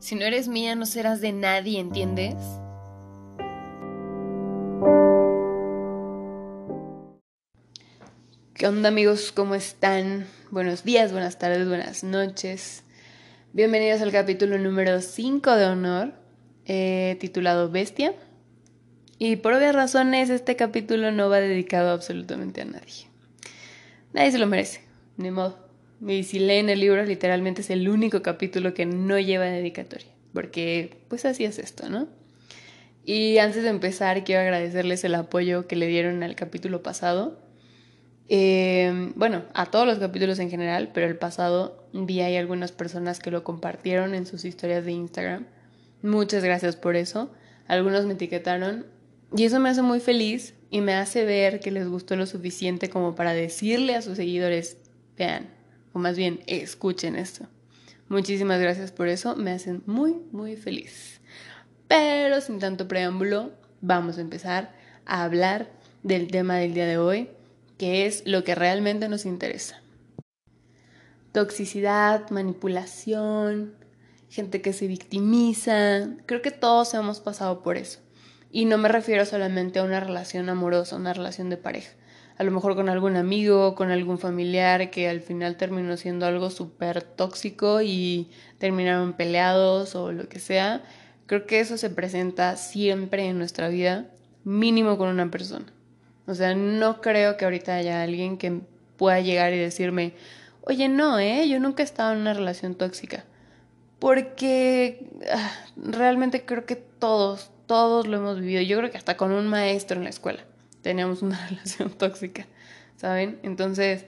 Si no eres mía, no serás de nadie, ¿entiendes? ¿Qué onda amigos? ¿Cómo están? Buenos días, buenas tardes, buenas noches. Bienvenidos al capítulo número 5 de Honor, eh, titulado Bestia. Y por obvias razones, este capítulo no va dedicado absolutamente a nadie. Nadie se lo merece, ni modo. Y si leen el libro, literalmente es el único capítulo que no lleva dedicatoria, porque pues así es esto, ¿no? Y antes de empezar, quiero agradecerles el apoyo que le dieron al capítulo pasado. Eh, bueno, a todos los capítulos en general, pero el pasado vi ahí algunas personas que lo compartieron en sus historias de Instagram. Muchas gracias por eso. Algunos me etiquetaron y eso me hace muy feliz y me hace ver que les gustó lo suficiente como para decirle a sus seguidores, vean, o más bien escuchen esto. Muchísimas gracias por eso, me hacen muy, muy feliz. Pero sin tanto preámbulo, vamos a empezar a hablar del tema del día de hoy, que es lo que realmente nos interesa. Toxicidad, manipulación, gente que se victimiza, creo que todos hemos pasado por eso. Y no me refiero solamente a una relación amorosa, una relación de pareja a lo mejor con algún amigo, con algún familiar que al final terminó siendo algo súper tóxico y terminaron peleados o lo que sea. Creo que eso se presenta siempre en nuestra vida, mínimo con una persona. O sea, no creo que ahorita haya alguien que pueda llegar y decirme, oye, no, ¿eh? Yo nunca he estado en una relación tóxica. Porque ah, realmente creo que todos, todos lo hemos vivido. Yo creo que hasta con un maestro en la escuela teníamos una relación tóxica, ¿saben? Entonces,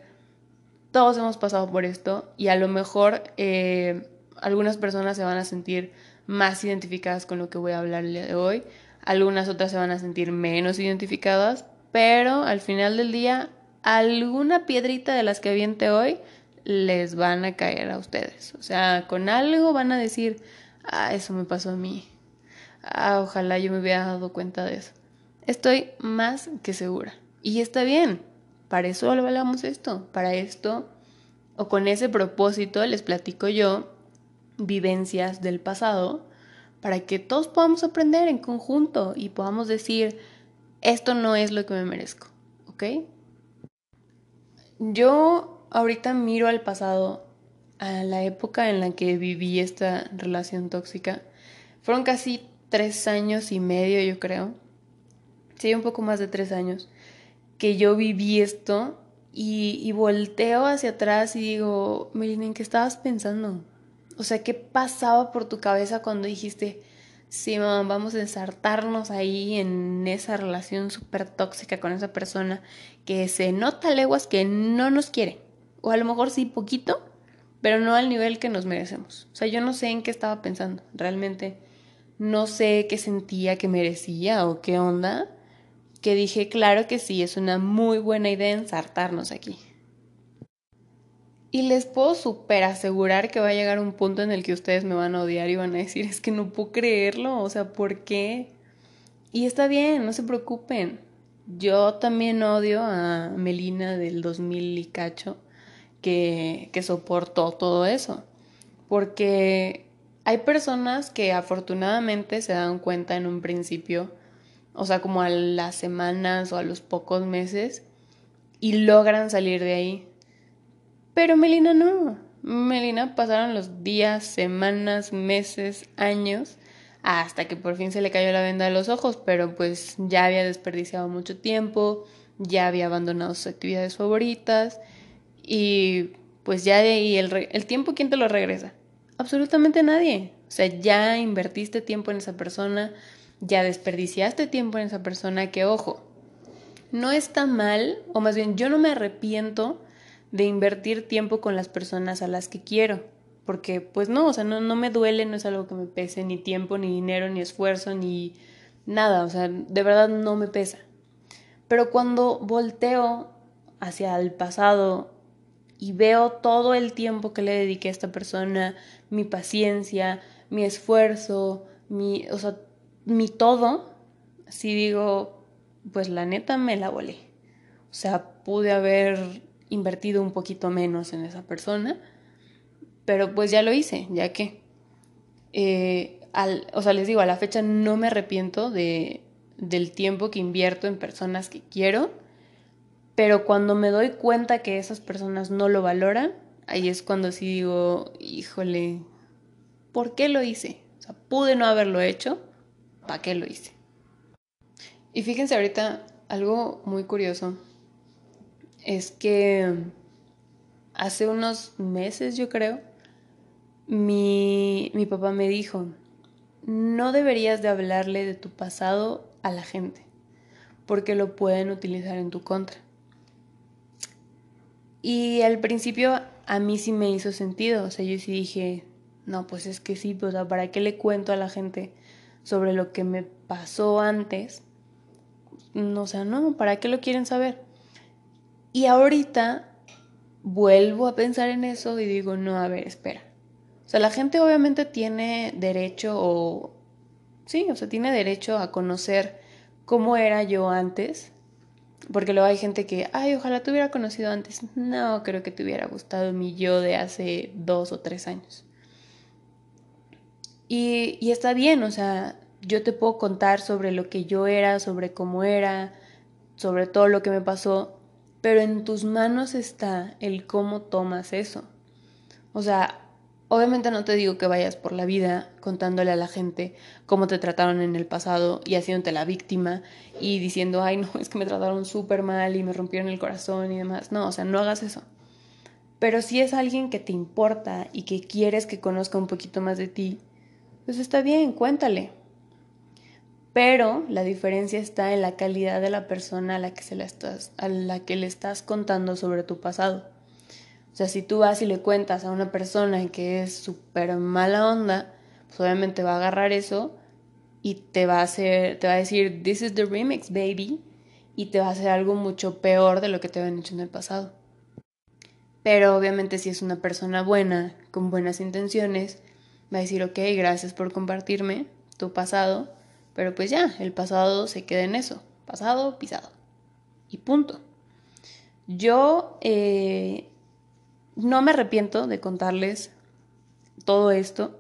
todos hemos pasado por esto y a lo mejor eh, algunas personas se van a sentir más identificadas con lo que voy a hablar el día de hoy, algunas otras se van a sentir menos identificadas, pero al final del día, alguna piedrita de las que aviente hoy les van a caer a ustedes. O sea, con algo van a decir, ah, eso me pasó a mí. Ah, ojalá yo me hubiera dado cuenta de eso. Estoy más que segura. Y está bien. Para eso hablamos esto. Para esto, o con ese propósito, les platico yo vivencias del pasado para que todos podamos aprender en conjunto y podamos decir, esto no es lo que me merezco. ¿Ok? Yo ahorita miro al pasado, a la época en la que viví esta relación tóxica. Fueron casi tres años y medio, yo creo sí, un poco más de tres años, que yo viví esto y, volteo hacia atrás y digo, Melina, ¿en qué estabas pensando? O sea, ¿qué pasaba por tu cabeza cuando dijiste, sí, mamá, vamos a ensartarnos ahí en esa relación súper tóxica con esa persona que se nota leguas que no nos quiere? O a lo mejor sí, poquito, pero no al nivel que nos merecemos. O sea, yo no sé en qué estaba pensando, realmente no sé qué sentía que merecía o qué onda, que dije, claro que sí, es una muy buena idea ensartarnos aquí. Y les puedo súper asegurar que va a llegar un punto en el que ustedes me van a odiar y van a decir, es que no puedo creerlo, o sea, ¿por qué? Y está bien, no se preocupen. Yo también odio a Melina del 2000 y cacho que, que soportó todo eso. Porque hay personas que afortunadamente se dan cuenta en un principio o sea, como a las semanas o a los pocos meses, y logran salir de ahí. Pero Melina no. Melina pasaron los días, semanas, meses, años, hasta que por fin se le cayó la venda de los ojos, pero pues ya había desperdiciado mucho tiempo, ya había abandonado sus actividades favoritas y pues ya de ahí el, el tiempo, ¿quién te lo regresa? Absolutamente nadie. O sea, ya invertiste tiempo en esa persona, ya desperdiciaste tiempo en esa persona que, ojo, no está mal, o más bien yo no me arrepiento de invertir tiempo con las personas a las que quiero, porque pues no, o sea, no, no me duele, no es algo que me pese, ni tiempo, ni dinero, ni esfuerzo, ni nada, o sea, de verdad no me pesa. Pero cuando volteo hacia el pasado y veo todo el tiempo que le dediqué a esta persona, mi paciencia, mi esfuerzo, mi, o sea, mi todo, si digo, pues la neta me la volé. O sea, pude haber invertido un poquito menos en esa persona, pero pues ya lo hice, ya que, eh, al, o sea, les digo, a la fecha no me arrepiento de, del tiempo que invierto en personas que quiero, pero cuando me doy cuenta que esas personas no lo valoran, ahí es cuando sí digo, híjole, ¿por qué lo hice? O sea, pude no haberlo hecho, ¿para qué lo hice? Y fíjense ahorita, algo muy curioso es que hace unos meses, yo creo, mi, mi papá me dijo, no deberías de hablarle de tu pasado a la gente, porque lo pueden utilizar en tu contra. Y al principio a mí sí me hizo sentido, o sea, yo sí dije, no, pues es que sí, pues, ¿para qué le cuento a la gente sobre lo que me pasó antes? No, o sea, no, ¿para qué lo quieren saber? Y ahorita vuelvo a pensar en eso y digo, no, a ver, espera. O sea, la gente obviamente tiene derecho o... Sí, o sea, tiene derecho a conocer cómo era yo antes. Porque luego hay gente que, ay, ojalá te hubiera conocido antes. No, creo que te hubiera gustado mi yo de hace dos o tres años. Y, y está bien, o sea, yo te puedo contar sobre lo que yo era, sobre cómo era, sobre todo lo que me pasó, pero en tus manos está el cómo tomas eso. O sea, obviamente no te digo que vayas por la vida contándole a la gente cómo te trataron en el pasado y haciéndote la víctima y diciendo, ay, no, es que me trataron súper mal y me rompieron el corazón y demás. No, o sea, no hagas eso. Pero si es alguien que te importa y que quieres que conozca un poquito más de ti, pues está bien, cuéntale. Pero la diferencia está en la calidad de la persona a la que, se la estás, a la que le estás contando sobre tu pasado. O sea, si tú vas y le cuentas a una persona que es súper mala onda, pues obviamente va a agarrar eso y te va a hacer, te va a decir, this is the remix, baby, y te va a hacer algo mucho peor de lo que te habían hecho en el pasado. Pero obviamente si es una persona buena, con buenas intenciones, va a decir, ok, gracias por compartirme tu pasado, pero pues ya, el pasado se queda en eso, pasado, pisado. Y punto. Yo eh, no me arrepiento de contarles todo esto,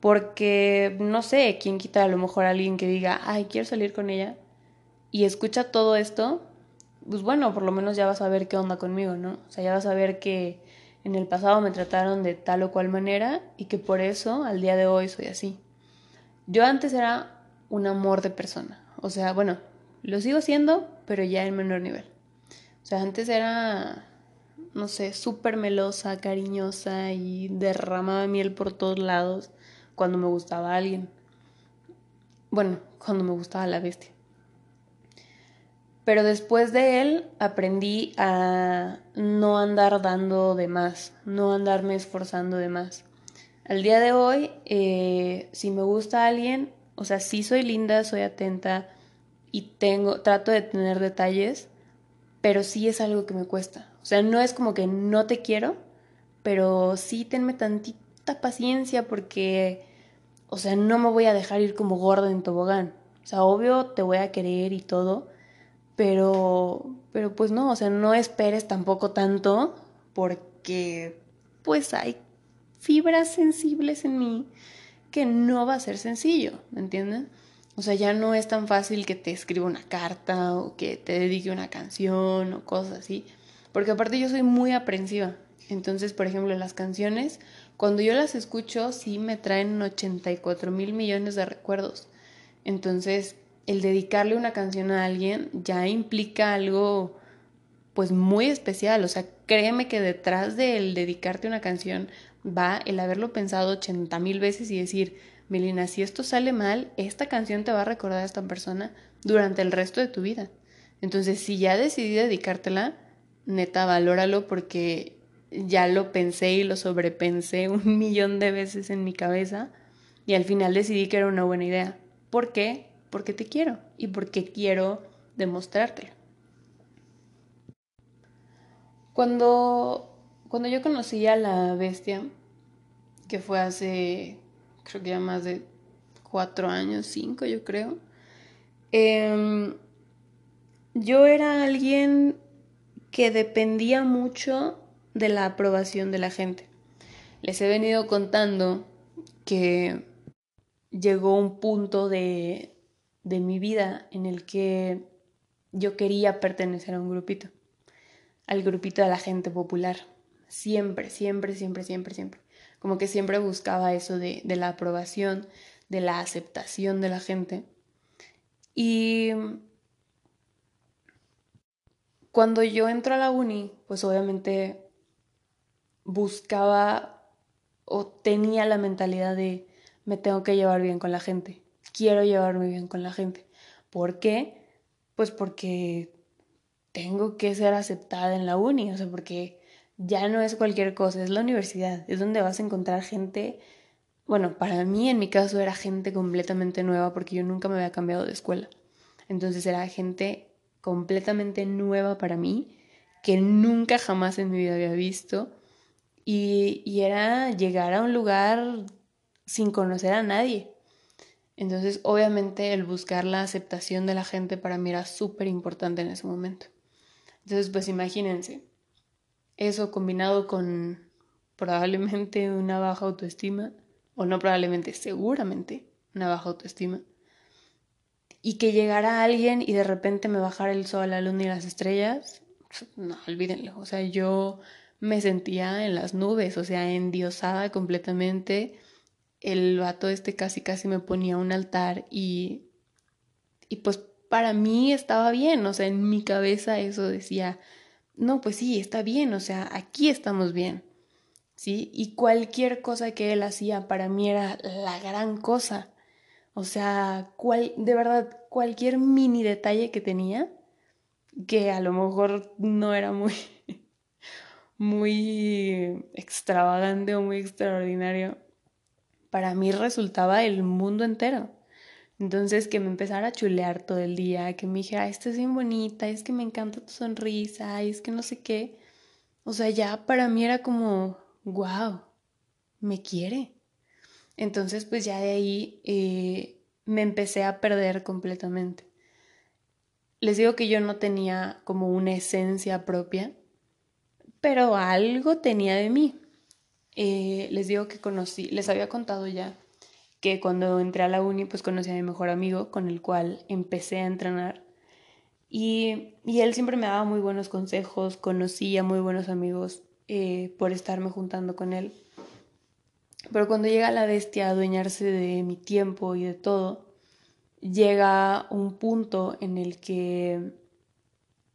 porque no sé, quién quita a lo mejor a alguien que diga, ay, quiero salir con ella, y escucha todo esto, pues bueno, por lo menos ya vas a ver qué onda conmigo, ¿no? O sea, ya vas a ver que en el pasado me trataron de tal o cual manera y que por eso al día de hoy soy así. Yo antes era un amor de persona, o sea, bueno, lo sigo siendo, pero ya en menor nivel. O sea, antes era, no sé, súper melosa, cariñosa y derramaba miel por todos lados cuando me gustaba alguien. Bueno, cuando me gustaba la bestia. Pero después de él aprendí a no andar dando de más, no andarme esforzando de más. Al día de hoy, eh, si me gusta alguien, o sea, sí soy linda, soy atenta y tengo, trato de tener detalles, pero sí es algo que me cuesta. O sea, no es como que no te quiero, pero sí tenme tantita paciencia porque, o sea, no me voy a dejar ir como gorda en tobogán. O sea, obvio te voy a querer y todo, pero, pero pues no, o sea, no esperes tampoco tanto porque pues hay fibras sensibles en mí que no va a ser sencillo, ¿me entienden? O sea, ya no es tan fácil que te escriba una carta o que te dedique una canción o cosas así, porque aparte yo soy muy aprensiva. Entonces, por ejemplo, las canciones, cuando yo las escucho, sí me traen 84 mil millones de recuerdos. Entonces, el dedicarle una canción a alguien ya implica algo pues muy especial, o sea, créeme que detrás del dedicarte una canción va el haberlo pensado 80 mil veces y decir, Melina, si esto sale mal, esta canción te va a recordar a esta persona durante el resto de tu vida. Entonces, si ya decidí dedicártela, neta, valóralo porque ya lo pensé y lo sobrepensé un millón de veces en mi cabeza y al final decidí que era una buena idea. ¿Por qué? porque te quiero y porque quiero demostrártelo. Cuando, cuando yo conocí a la bestia, que fue hace, creo que ya más de cuatro años, cinco yo creo, em, yo era alguien que dependía mucho de la aprobación de la gente. Les he venido contando que llegó un punto de, de mi vida en el que yo quería pertenecer a un grupito, al grupito de la gente popular. Siempre, siempre, siempre, siempre, siempre. Como que siempre buscaba eso de, de la aprobación, de la aceptación de la gente. Y cuando yo entro a la uni, pues obviamente buscaba o tenía la mentalidad de me tengo que llevar bien con la gente, quiero llevarme bien con la gente. ¿Por qué? Pues porque tengo que ser aceptada en la uni, o sea, porque ya no es cualquier cosa, es la universidad, es donde vas a encontrar gente, bueno, para mí en mi caso era gente completamente nueva porque yo nunca me había cambiado de escuela. Entonces era gente completamente nueva para mí, que nunca jamás en mi vida había visto. Y, y era llegar a un lugar sin conocer a nadie. Entonces, obviamente, el buscar la aceptación de la gente para mí era súper importante en ese momento. Entonces, pues imagínense, eso combinado con probablemente una baja autoestima, o no probablemente, seguramente una baja autoestima, y que llegara alguien y de repente me bajara el sol, la luna y las estrellas, no, olvídenlo, o sea, yo me sentía en las nubes, o sea, endiosada completamente, el vato este casi casi me ponía un altar y, y pues para mí estaba bien, o sea, en mi cabeza eso decía, no, pues sí, está bien, o sea, aquí estamos bien, ¿sí? Y cualquier cosa que él hacía para mí era la gran cosa, o sea, cual, de verdad, cualquier mini detalle que tenía, que a lo mejor no era muy, muy extravagante o muy extraordinario, para mí resultaba el mundo entero. Entonces que me empezara a chulear todo el día, que me dijera, esta es bien bonita, es que me encanta tu sonrisa, es que no sé qué. O sea, ya para mí era como, wow, me quiere. Entonces pues ya de ahí eh, me empecé a perder completamente. Les digo que yo no tenía como una esencia propia, pero algo tenía de mí. Eh, les digo que conocí, les había contado ya que cuando entré a la uni pues conocí a mi mejor amigo con el cual empecé a entrenar y, y él siempre me daba muy buenos consejos, conocí a muy buenos amigos eh, por estarme juntando con él. Pero cuando llega la bestia a adueñarse de mi tiempo y de todo, llega un punto en el que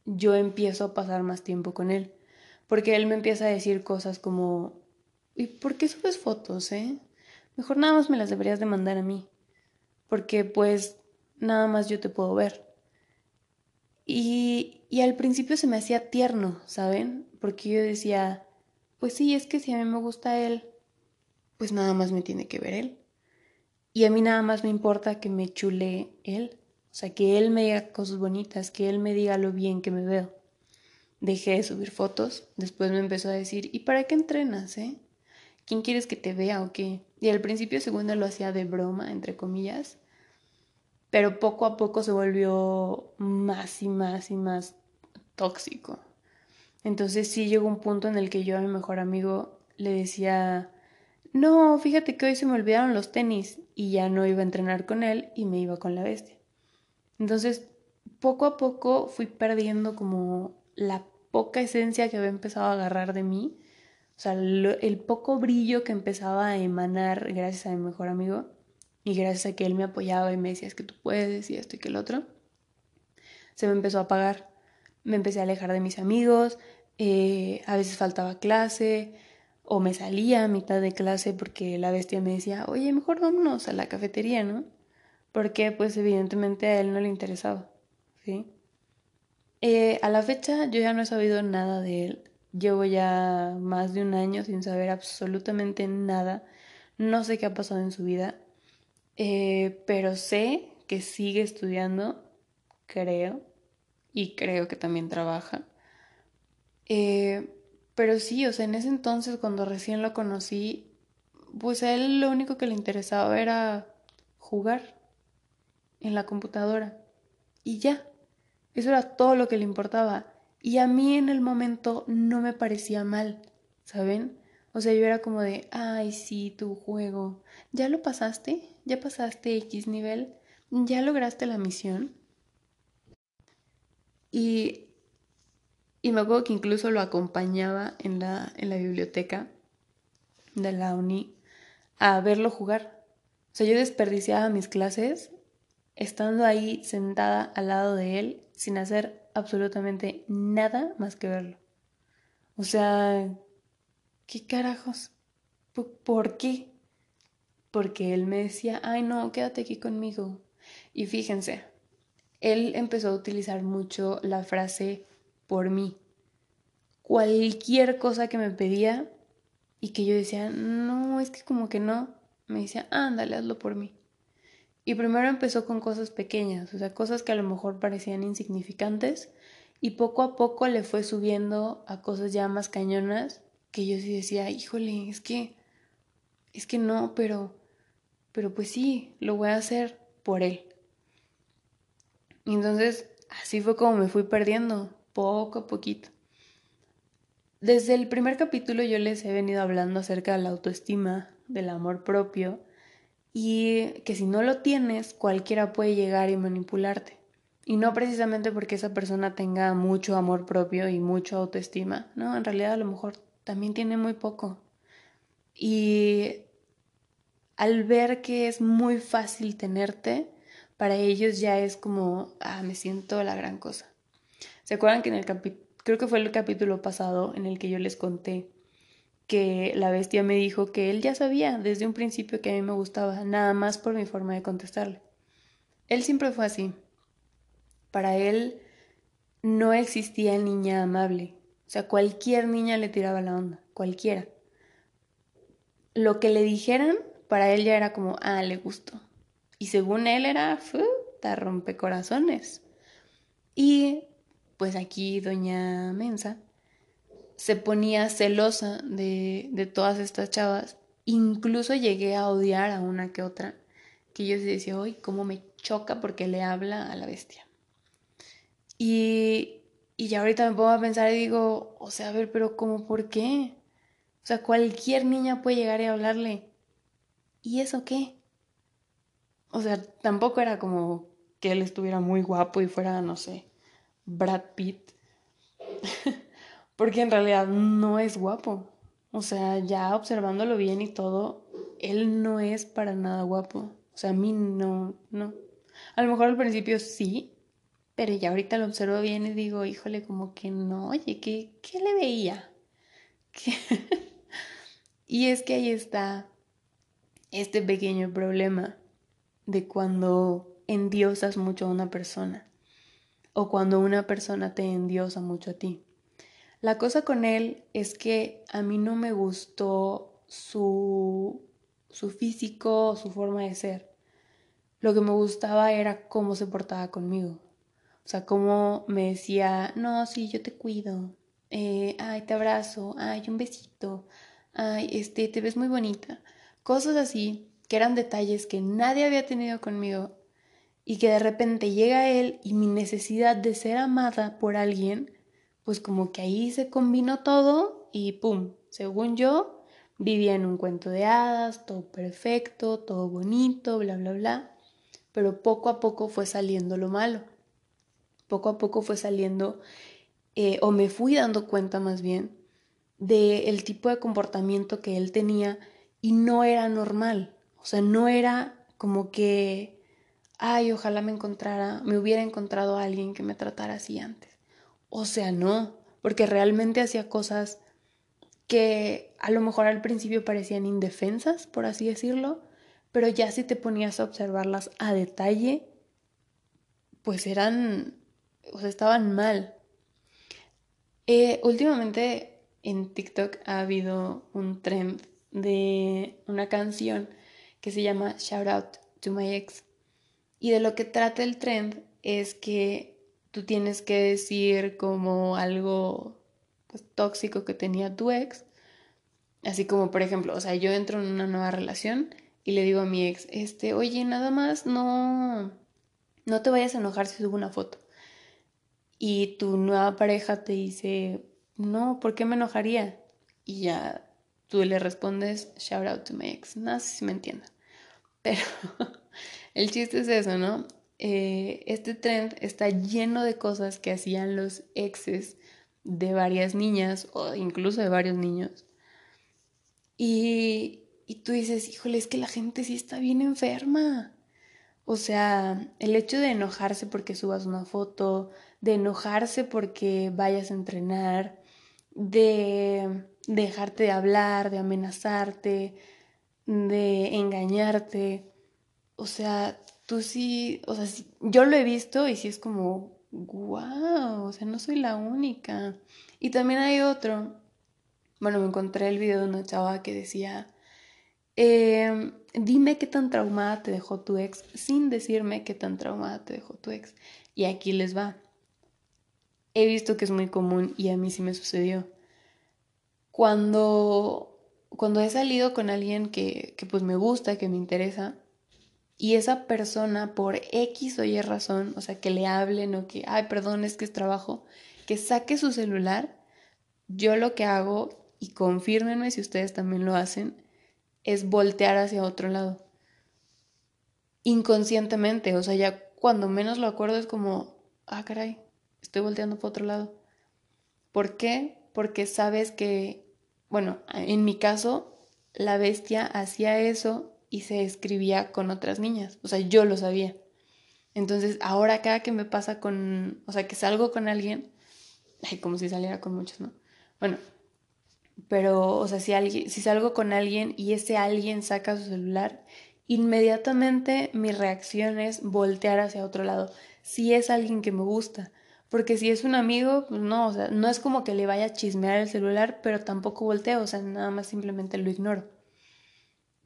yo empiezo a pasar más tiempo con él. Porque él me empieza a decir cosas como, ¿Y por qué subes fotos, eh? Mejor nada más me las deberías de mandar a mí. Porque pues nada más yo te puedo ver. Y, y al principio se me hacía tierno, ¿saben? Porque yo decía, pues sí, es que si a mí me gusta él, pues nada más me tiene que ver él. Y a mí nada más me importa que me chule él. O sea, que él me diga cosas bonitas, que él me diga lo bien que me veo. Dejé de subir fotos, después me empezó a decir, ¿y para qué entrenas, eh? ¿quién quieres que te vea o qué? Y al principio, según él, lo hacía de broma, entre comillas, pero poco a poco se volvió más y más y más tóxico. Entonces sí llegó un punto en el que yo a mi mejor amigo le decía, no, fíjate que hoy se me olvidaron los tenis y ya no iba a entrenar con él y me iba con la bestia. Entonces, poco a poco fui perdiendo como la poca esencia que había empezado a agarrar de mí o sea, el poco brillo que empezaba a emanar gracias a mi mejor amigo y gracias a que él me apoyaba y me decía es que tú puedes y esto y que el otro, se me empezó a apagar. Me empecé a alejar de mis amigos, eh, a veces faltaba clase o me salía a mitad de clase porque la bestia me decía, oye, mejor vámonos a la cafetería, ¿no? Porque pues evidentemente a él no le interesaba, ¿sí? Eh, a la fecha yo ya no he sabido nada de él. Llevo ya más de un año sin saber absolutamente nada. No sé qué ha pasado en su vida, eh, pero sé que sigue estudiando, creo, y creo que también trabaja. Eh, pero sí, o sea, en ese entonces cuando recién lo conocí, pues a él lo único que le interesaba era jugar en la computadora. Y ya, eso era todo lo que le importaba. Y a mí en el momento no me parecía mal, ¿saben? O sea, yo era como de, ay, sí, tu juego. ¿Ya lo pasaste? ¿Ya pasaste X nivel? ¿Ya lograste la misión? Y, y me acuerdo que incluso lo acompañaba en la, en la biblioteca de la uni a verlo jugar. O sea, yo desperdiciaba mis clases estando ahí sentada al lado de él sin hacer absolutamente nada más que verlo. O sea, ¿qué carajos? ¿Por qué? Porque él me decía, ay no, quédate aquí conmigo. Y fíjense, él empezó a utilizar mucho la frase por mí. Cualquier cosa que me pedía y que yo decía, no, es que como que no, me decía, ándale, hazlo por mí. Y primero empezó con cosas pequeñas, o sea, cosas que a lo mejor parecían insignificantes, y poco a poco le fue subiendo a cosas ya más cañonas, que yo sí decía, híjole, es que, es que no, pero, pero pues sí, lo voy a hacer por él. Y entonces así fue como me fui perdiendo, poco a poquito. Desde el primer capítulo yo les he venido hablando acerca de la autoestima, del amor propio, y que si no lo tienes, cualquiera puede llegar y manipularte. Y no precisamente porque esa persona tenga mucho amor propio y mucho autoestima, no, en realidad a lo mejor también tiene muy poco. Y al ver que es muy fácil tenerte, para ellos ya es como, ah, me siento la gran cosa. ¿Se acuerdan que en el capítulo, creo que fue el capítulo pasado en el que yo les conté que la bestia me dijo que él ya sabía desde un principio que a mí me gustaba, nada más por mi forma de contestarle. Él siempre fue así. Para él no existía niña amable. O sea, cualquier niña le tiraba la onda, cualquiera. Lo que le dijeran, para él ya era como, ah, le gustó. Y según él era, rompe rompecorazones. Y pues aquí doña Mensa se ponía celosa de, de todas estas chavas. Incluso llegué a odiar a una que otra, que yo decía, uy, cómo me choca porque le habla a la bestia. Y, y ya ahorita me pongo a pensar y digo, o sea, a ver, pero ¿cómo por qué? O sea, cualquier niña puede llegar y hablarle. ¿Y eso qué? O sea, tampoco era como que él estuviera muy guapo y fuera, no sé, Brad Pitt. Porque en realidad no es guapo. O sea, ya observándolo bien y todo, él no es para nada guapo. O sea, a mí no, no. A lo mejor al principio sí, pero ya ahorita lo observo bien y digo, híjole, como que no, oye, ¿qué, qué le veía? y es que ahí está este pequeño problema de cuando endiosas mucho a una persona o cuando una persona te endiosa mucho a ti. La cosa con él es que a mí no me gustó su, su físico, su forma de ser. Lo que me gustaba era cómo se portaba conmigo. O sea, cómo me decía, no, sí, yo te cuido. Eh, ay, te abrazo. Ay, un besito. Ay, este, te ves muy bonita. Cosas así que eran detalles que nadie había tenido conmigo y que de repente llega él y mi necesidad de ser amada por alguien, pues como que ahí se combinó todo y ¡pum! Según yo, vivía en un cuento de hadas, todo perfecto, todo bonito, bla, bla, bla, pero poco a poco fue saliendo lo malo. Poco a poco fue saliendo, eh, o me fui dando cuenta más bien, del tipo de comportamiento que él tenía y no era normal. O sea, no era como que, ay, ojalá me encontrara, me hubiera encontrado a alguien que me tratara así antes. O sea, no, porque realmente hacía cosas que a lo mejor al principio parecían indefensas, por así decirlo, pero ya si te ponías a observarlas a detalle, pues eran, o sea, estaban mal. Eh, últimamente en TikTok ha habido un trend de una canción que se llama Shout Out to My Ex. Y de lo que trata el trend es que tú tienes que decir como algo pues, tóxico que tenía tu ex. Así como, por ejemplo, o sea, yo entro en una nueva relación y le digo a mi ex, este, oye, nada más no, no te vayas a enojar si subo una foto. y tu nueva pareja te dice, no, ¿por qué me enojaría? Y ya tú le respondes, shout out to my ex. No si me entiendan. Pero el chiste es eso, ¿no? Eh, este trend está lleno de cosas que hacían los exes de varias niñas o incluso de varios niños. Y, y tú dices, híjole, es que la gente sí está bien enferma. O sea, el hecho de enojarse porque subas una foto, de enojarse porque vayas a entrenar, de dejarte de hablar, de amenazarte, de engañarte. O sea, tú sí, o sea, yo lo he visto y sí es como, wow, o sea, no soy la única. Y también hay otro, bueno, me encontré el video de una chava que decía, em, dime qué tan traumada te dejó tu ex sin decirme qué tan traumada te dejó tu ex. Y aquí les va. He visto que es muy común y a mí sí me sucedió. Cuando, cuando he salido con alguien que, que pues me gusta, que me interesa, y esa persona por X o Y razón, o sea, que le hablen o que, ay, perdón, es que es trabajo, que saque su celular, yo lo que hago, y confírmenme si ustedes también lo hacen, es voltear hacia otro lado. Inconscientemente, o sea, ya cuando menos lo acuerdo es como, ah, caray, estoy volteando para otro lado. ¿Por qué? Porque sabes que, bueno, en mi caso, la bestia hacía eso y se escribía con otras niñas. O sea, yo lo sabía. Entonces, ahora cada que me pasa con, o sea, que salgo con alguien, ay, como si saliera con muchos, ¿no? Bueno, pero, o sea, si, alguien, si salgo con alguien y ese alguien saca su celular, inmediatamente mi reacción es voltear hacia otro lado. Si es alguien que me gusta. Porque si es un amigo, pues no, o sea, no es como que le vaya a chismear el celular, pero tampoco volteo, o sea, nada más simplemente lo ignoro.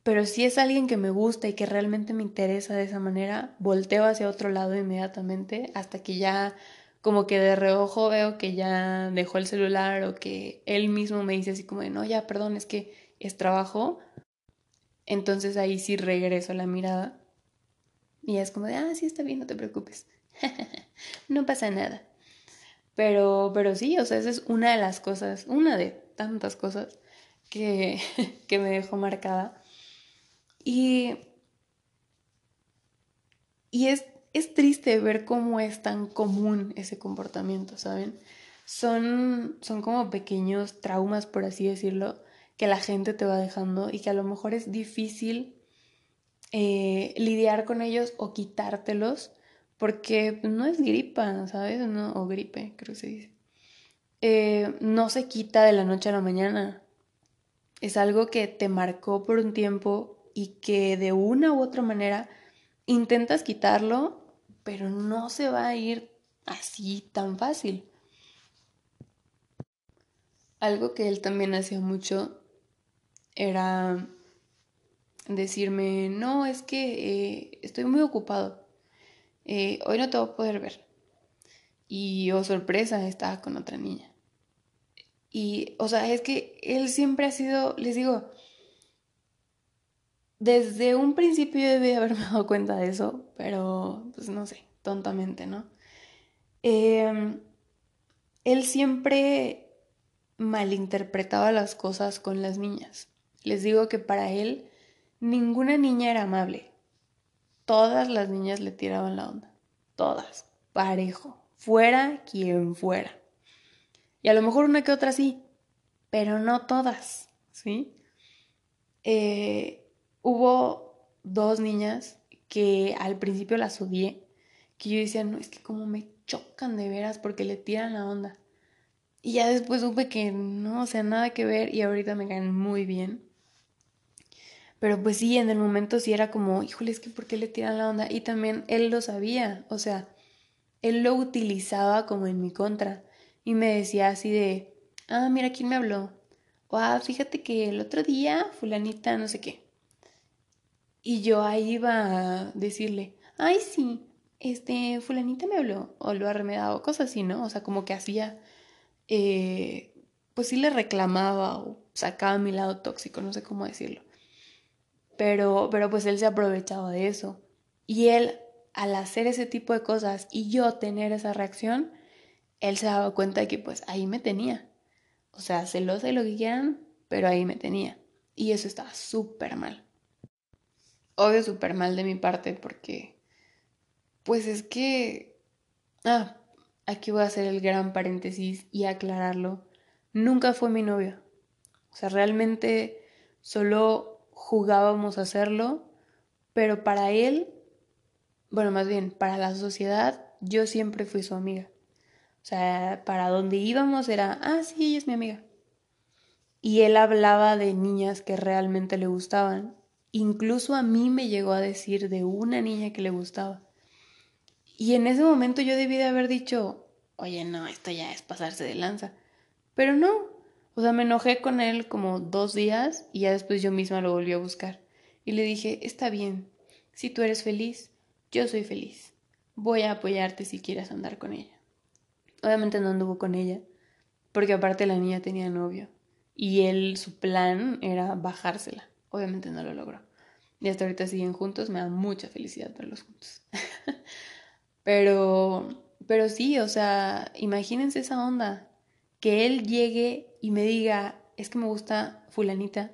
Pero si es alguien que me gusta y que realmente me interesa de esa manera, volteo hacia otro lado inmediatamente hasta que ya como que de reojo veo que ya dejó el celular o que él mismo me dice así como de, no, ya, perdón, es que es trabajo. Entonces ahí sí regreso la mirada y es como de, ah, sí, está bien, no te preocupes. no pasa nada. Pero, pero sí, o sea, esa es una de las cosas, una de tantas cosas que, que me dejó marcada. Y, y es, es triste ver cómo es tan común ese comportamiento, ¿saben? Son, son como pequeños traumas, por así decirlo, que la gente te va dejando y que a lo mejor es difícil eh, lidiar con ellos o quitártelos porque no es gripa, ¿sabes? O gripe, creo que se dice. Eh, no se quita de la noche a la mañana. Es algo que te marcó por un tiempo y que de una u otra manera intentas quitarlo, pero no se va a ir así tan fácil. Algo que él también hacía mucho era decirme, no, es que eh, estoy muy ocupado, eh, hoy no te voy a poder ver. Y, oh sorpresa, estaba con otra niña. Y, o sea, es que él siempre ha sido, les digo, desde un principio debí haberme dado cuenta de eso, pero pues no sé, tontamente, ¿no? Em, él siempre malinterpretaba las cosas con las niñas. Les digo que para él ninguna niña era amable. Todas las niñas le tiraban la onda. Todas. Parejo. Fuera quien fuera. Y a lo mejor una que otra sí, pero no todas, ¿sí? Eh, Hubo dos niñas que al principio las odié, que yo decía, no, es que como me chocan de veras porque le tiran la onda. Y ya después supe que no, o sea, nada que ver y ahorita me caen muy bien. Pero pues sí, en el momento sí era como, híjole, es que ¿por qué le tiran la onda? Y también él lo sabía, o sea, él lo utilizaba como en mi contra. Y me decía así de, ah, mira quién me habló. O ah, fíjate que el otro día fulanita no sé qué. Y yo ahí iba a decirle, ay, sí, este, fulanita me habló, o lo ha remedado, cosas así, ¿no? O sea, como que hacía, eh, pues sí le reclamaba o sacaba mi lado tóxico, no sé cómo decirlo. Pero, pero pues él se aprovechaba de eso. Y él, al hacer ese tipo de cosas y yo tener esa reacción, él se daba cuenta de que pues ahí me tenía. O sea, celosa y lo que quieran, pero ahí me tenía. Y eso estaba súper mal. Obvio súper mal de mi parte porque, pues es que... Ah, aquí voy a hacer el gran paréntesis y aclararlo. Nunca fue mi novio. O sea, realmente solo jugábamos a hacerlo, pero para él, bueno, más bien, para la sociedad, yo siempre fui su amiga. O sea, para donde íbamos era, ah, sí, ella es mi amiga. Y él hablaba de niñas que realmente le gustaban. Incluso a mí me llegó a decir de una niña que le gustaba. Y en ese momento yo debí de haber dicho, oye, no, esto ya es pasarse de lanza. Pero no. O sea, me enojé con él como dos días y ya después yo misma lo volví a buscar. Y le dije, está bien, si tú eres feliz, yo soy feliz. Voy a apoyarte si quieres andar con ella. Obviamente no anduvo con ella, porque aparte la niña tenía novio y él, su plan era bajársela. Obviamente no lo logró. Y hasta ahorita siguen juntos, me da mucha felicidad verlos juntos. pero, pero sí, o sea, imagínense esa onda. Que él llegue y me diga, es que me gusta fulanita,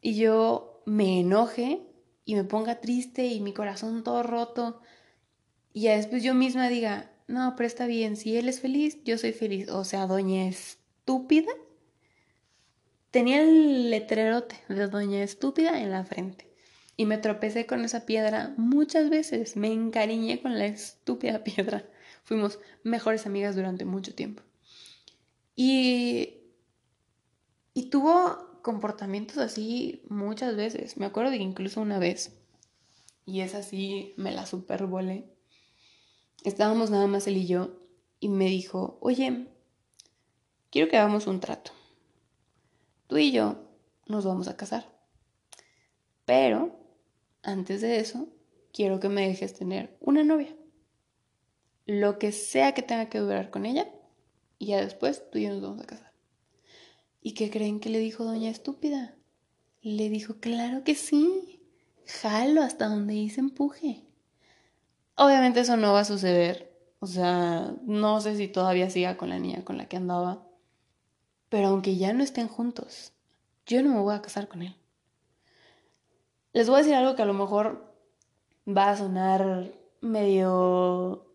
y yo me enoje y me ponga triste y mi corazón todo roto, y después yo misma diga, no, pero está bien, si él es feliz, yo soy feliz. O sea, doña estúpida. Tenía el letrerote de doña estúpida en la frente. Y me tropecé con esa piedra muchas veces. Me encariñé con la estúpida piedra. Fuimos mejores amigas durante mucho tiempo. Y, y tuvo comportamientos así muchas veces. Me acuerdo de incluso una vez, y es así, me la supervolé estábamos nada más él y yo, y me dijo, oye, quiero que hagamos un trato. Tú y yo nos vamos a casar. Pero, antes de eso, quiero que me dejes tener una novia. Lo que sea que tenga que durar con ella, y ya después tú y yo nos vamos a casar. ¿Y qué creen que le dijo doña estúpida? Le dijo, claro que sí, jalo hasta donde hice empuje. Obviamente eso no va a suceder. O sea, no sé si todavía siga con la niña con la que andaba. Pero aunque ya no estén juntos, yo no me voy a casar con él. Les voy a decir algo que a lo mejor va a sonar medio,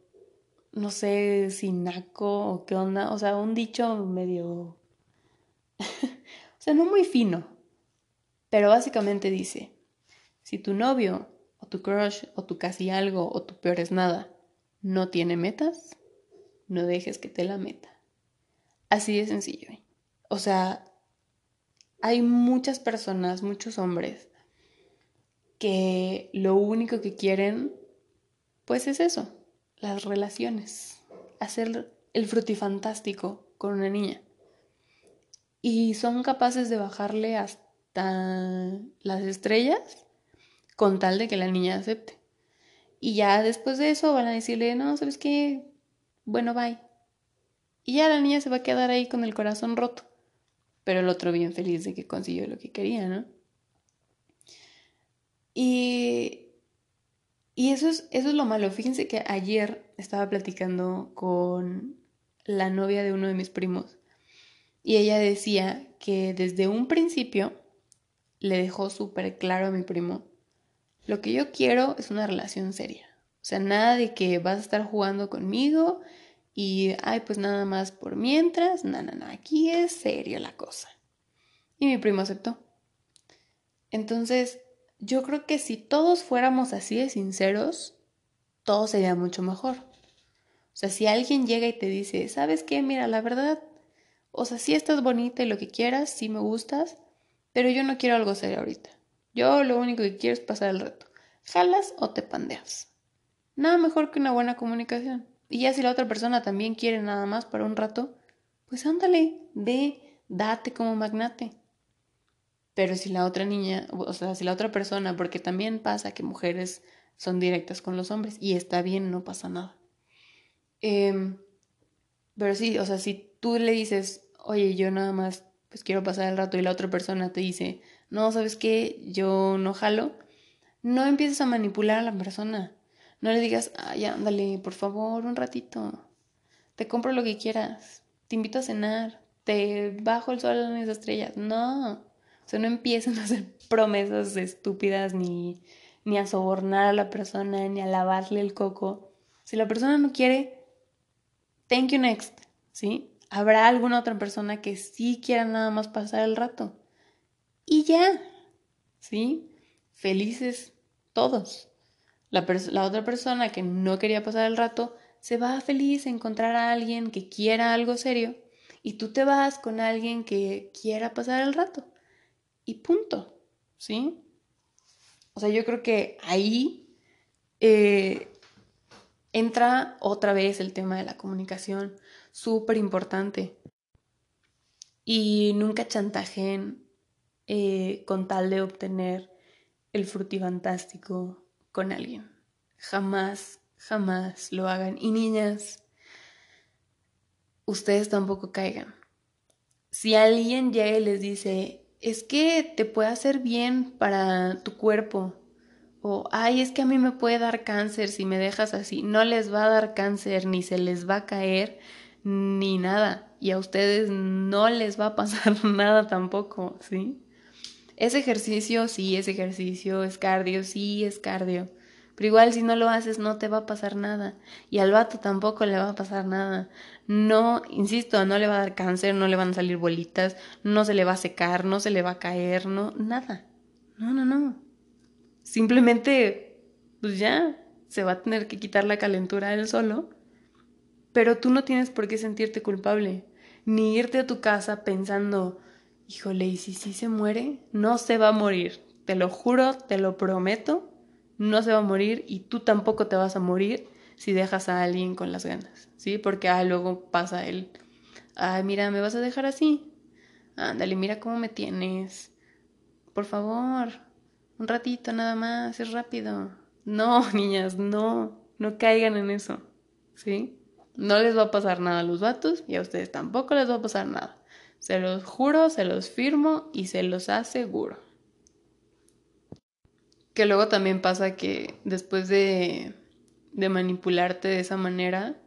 no sé si naco o qué onda. O sea, un dicho medio... o sea, no muy fino. Pero básicamente dice, si tu novio o tu crush, o tu casi algo, o tu peor es nada, no tiene metas, no dejes que te la meta. Así de sencillo. O sea, hay muchas personas, muchos hombres, que lo único que quieren, pues es eso, las relaciones, hacer el frutifantástico con una niña. Y son capaces de bajarle hasta las estrellas con tal de que la niña acepte. Y ya después de eso van a decirle, no, ¿sabes qué? Bueno, bye. Y ya la niña se va a quedar ahí con el corazón roto. Pero el otro bien feliz de que consiguió lo que quería, ¿no? Y, y eso, es, eso es lo malo. Fíjense que ayer estaba platicando con la novia de uno de mis primos. Y ella decía que desde un principio le dejó súper claro a mi primo lo que yo quiero es una relación seria. O sea, nada de que vas a estar jugando conmigo y, ay, pues nada más por mientras. No, no, no, aquí es serio la cosa. Y mi primo aceptó. Entonces, yo creo que si todos fuéramos así de sinceros, todo sería mucho mejor. O sea, si alguien llega y te dice, ¿sabes qué? Mira, la verdad, o sea, sí estás bonita y lo que quieras, sí me gustas, pero yo no quiero algo serio ahorita. Yo lo único que quiero es pasar el reto. ¿Jalas o te pandeas? Nada mejor que una buena comunicación. Y ya si la otra persona también quiere nada más para un rato, pues ándale, ve, date como magnate. Pero si la otra niña, o sea, si la otra persona, porque también pasa que mujeres son directas con los hombres y está bien, no pasa nada. Em, pero sí, o sea, si tú le dices, oye, yo nada más, pues quiero pasar el rato y la otra persona te dice, no, ¿sabes qué? Yo no jalo. No empieces a manipular a la persona. No le digas, ay, ándale, por favor, un ratito. te compro lo que quieras, te invito a cenar, te bajo el sol en esas estrellas. No, o sea, no empiecen a hacer promesas estúpidas ni, ni a sobornar a la persona, ni a lavarle el coco. Si la persona no quiere, thank you next, ¿sí? Habrá alguna otra persona que sí quiera nada más pasar el rato. Y ya, ¿sí? Felices todos. La, otra persona que no quería pasar el rato se va feliz a encontrar a alguien que quiera algo serio y tú te vas con alguien que quiera pasar el rato. Y punto, ¿sí? O sea, yo creo que ahí eh, entra otra vez el tema de la comunicación, súper importante. Y nunca chantajen eh, con tal de obtener el frutifantástico con alguien. Jamás, jamás lo hagan. Y niñas, ustedes tampoco caigan. Si alguien llega y les dice, es que te puede hacer bien para tu cuerpo, o, ay, es que a mí me puede dar cáncer si me dejas así, no les va a dar cáncer, ni se les va a caer, ni nada. Y a ustedes no les va a pasar nada tampoco, ¿sí? Es ejercicio, sí, es ejercicio, es cardio, sí, es cardio. Pero igual si no lo haces no te va a pasar nada. Y al vato tampoco le va a pasar nada. No, insisto, no le va a dar cáncer, no le van a salir bolitas, no se le va a secar, no se le va a caer, no, nada. No, no, no. Simplemente, pues ya, se va a tener que quitar la calentura él solo. Pero tú no tienes por qué sentirte culpable, ni irte a tu casa pensando, híjole, ¿y si sí se muere? No se va a morir, te lo juro, te lo prometo, no se va a morir y tú tampoco te vas a morir si dejas a alguien con las ganas, ¿sí? Porque ah, luego pasa él, ay, mira, ¿me vas a dejar así? Ándale, mira cómo me tienes. Por favor, un ratito nada más, es rápido. No, niñas, no, no caigan en eso, ¿sí? No les va a pasar nada a los vatos y a ustedes tampoco les va a pasar nada. Se los juro, se los firmo y se los aseguro. Que luego también pasa que después de, de manipularte de esa manera,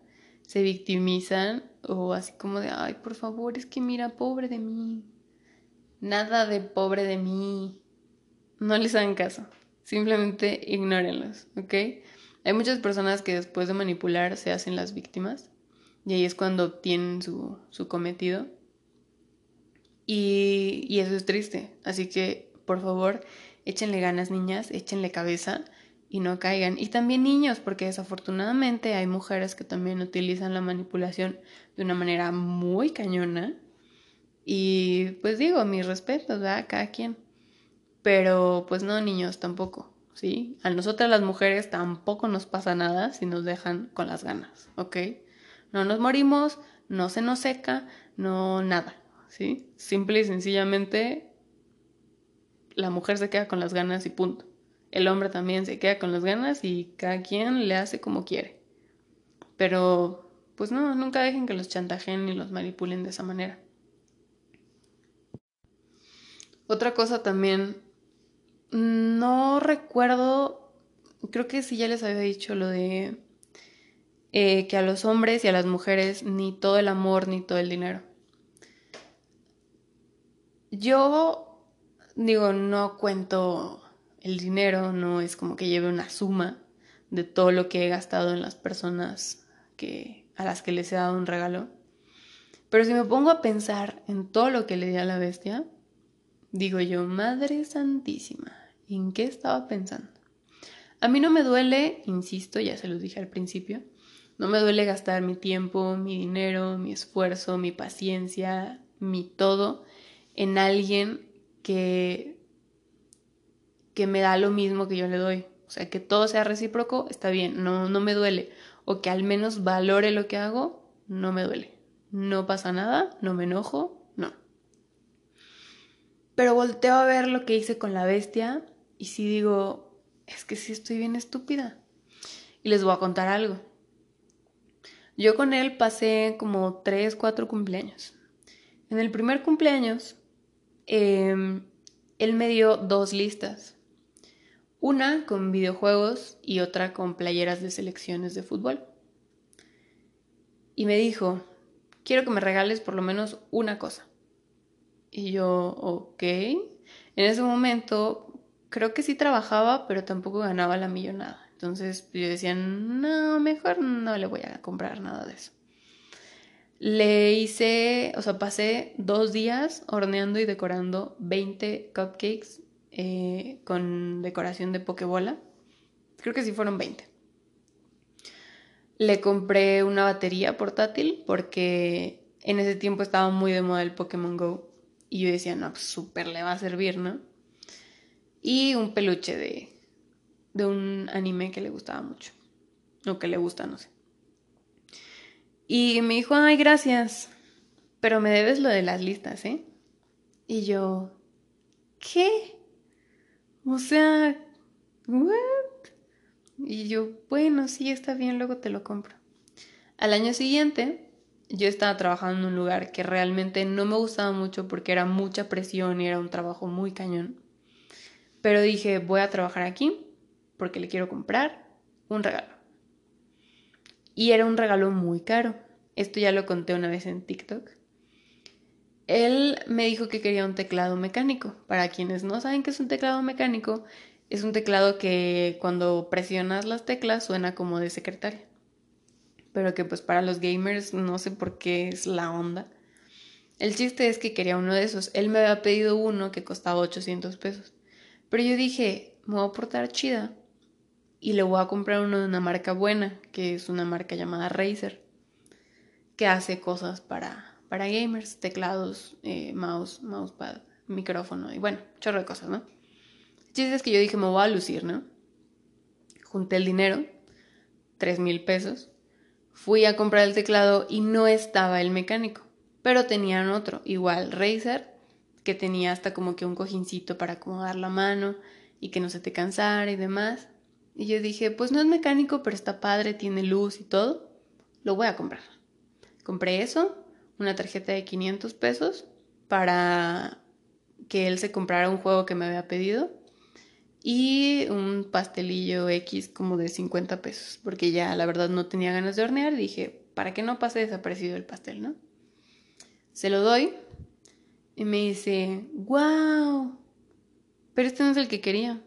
se victimizan o así como de, ay, por favor, es que mira, pobre de mí. Nada de pobre de mí. No les hagan caso. Simplemente ignórenlos, ¿ok? Hay muchas personas que después de manipular se hacen las víctimas y ahí es cuando obtienen su, su cometido. Y, eso es triste. Así que, por favor, échenle ganas, niñas, échenle cabeza y no caigan. Y también niños, porque desafortunadamente hay mujeres que también utilizan la manipulación de una manera muy cañona. Y pues digo, mis respetos, ¿verdad? Cada quien. Pero pues no, niños, tampoco, ¿sí? A nosotras las mujeres tampoco nos pasa nada si nos dejan con las ganas, ¿ok? No nos morimos, no se nos seca, no nada. ¿sí? Simple y sencillamente la mujer se queda con las ganas y punto. El hombre también se queda con las ganas y cada quien le hace como quiere. Pero, pues no, nunca dejen que los chantajen ni los manipulen de esa manera. Otra cosa también, no recuerdo, creo que sí ya les había dicho lo de eh, que a los hombres y a las mujeres ni todo el amor ni todo el dinero. Yo digo, no cuento el dinero, no es como que lleve una suma de todo lo que he gastado en las personas que, a las que les he dado un regalo. Pero si me pongo a pensar en todo lo que le di a la bestia, digo yo, Madre Santísima, ¿en qué estaba pensando? A mí no me duele, insisto, ya se los dije al principio, no me duele gastar mi tiempo, mi dinero, mi esfuerzo, mi paciencia, mi todo en alguien que, que me da lo mismo que yo le doy. O sea, que todo sea recíproco, está bien, no, no me duele. O que al menos valore lo que hago, no me duele. No pasa nada, no me enojo, no. Pero volteo a ver lo que hice con la bestia y sí digo, es que sí estoy bien estúpida. Y les voy a contar algo. Yo con él pasé como tres, cuatro cumpleaños. En el primer cumpleaños Em, él me dio dos listas. Una con videojuegos y otra con playeras de selecciones de fútbol. y me dijo, quiero que me regales por lo menos una cosa. Y yo, ok. En ese momento creo que sí trabajaba, pero tampoco ganaba la millonada. Entonces yo decía, no, mejor no le voy a comprar nada de eso. Le hice, o sea, pasé dos días horneando y decorando 20 cupcakes eh, con decoración de pokebola. Creo que sí fueron 20. Le compré una batería portátil porque en ese tiempo estaba muy de moda el Pokémon Go. Y yo decía, no, pues súper le va a servir, ¿no? Y un peluche de, de un anime que le gustaba mucho. O que le gusta, no sé. Y me dijo, ay, gracias, pero me debes lo de las listas, ¿eh? Y yo, ¿qué? O sea, ¿what? Y yo, bueno, sí, está bien, luego te lo compro. Al año siguiente, yo estaba trabajando en un lugar que realmente no me gustaba mucho porque era mucha presión y era un trabajo muy cañón. Pero dije, voy a trabajar aquí porque le quiero comprar un regalo. Y era un regalo muy caro. Esto ya lo conté una vez en TikTok. Él me dijo que quería un teclado mecánico. Para quienes no saben qué es un teclado mecánico, es un teclado que cuando presionas las teclas suena como de secretaria. Pero que pues para los gamers no sé por qué es la onda. El chiste es que quería uno de esos. Él me había pedido uno que costaba 800 pesos. Pero yo dije, me voy a portar chida y le voy a comprar uno de una marca buena, que es una marca llamada Razer, que hace cosas para, para gamers, teclados, eh, mouse, mousepad, micrófono y bueno, chorro de cosas, ¿no? El es que yo dije, me voy a lucir, ¿no? Junté el dinero, tres mil pesos, fui a comprar el teclado y no estaba el mecánico, pero tenían otro, igual Razer, que tenía hasta como que un cojincito para acomodar la mano y que no se te cansara y demás. Y yo dije, pues no es mecánico, pero está padre, tiene luz y todo. Lo voy a comprar. Compré eso, una tarjeta de 500 pesos para que él se comprara un juego que me había pedido y un pastelillo X como de 50 pesos, porque ya la verdad no tenía ganas de hornear. Dije, para que no pase desaparecido el pastel, ¿no? Se lo doy y me dice, wow, pero este no es el que quería,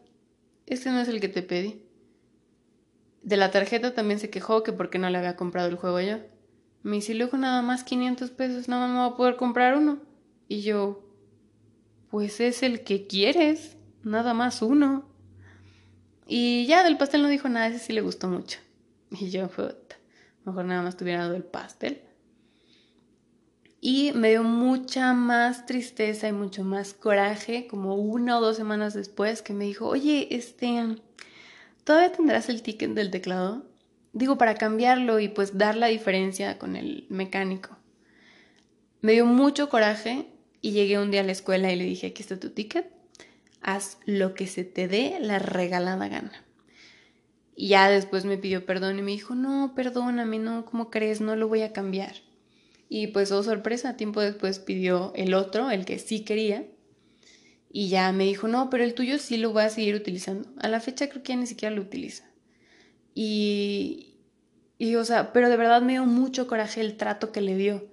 este no es el que te pedí. De la tarjeta también se quejó que porque no le había comprado el juego yo. Me dice, luego nada más 500 pesos, nada más me voy a poder comprar uno. Y yo, pues es el que quieres, nada más uno. Y ya del pastel no dijo nada, ese sí le gustó mucho. Y yo, puta, mejor nada más tuviera dado el pastel. Y me dio mucha más tristeza y mucho más coraje, como una o dos semanas después, que me dijo, oye, este, ¿Todavía tendrás el ticket del teclado? Digo, para cambiarlo y pues dar la diferencia con el mecánico. Me dio mucho coraje y llegué un día a la escuela y le dije, aquí está tu ticket, haz lo que se te dé la regalada gana. Y ya después me pidió perdón y me dijo, no, perdóname, no, ¿cómo crees? No lo voy a cambiar. Y pues, oh sorpresa, tiempo después pidió el otro, el que sí quería, y ya me dijo, no, pero el tuyo sí lo voy a seguir utilizando. A la fecha creo que ya ni siquiera lo utiliza. Y, y, o sea, pero de verdad me dio mucho coraje el trato que le dio.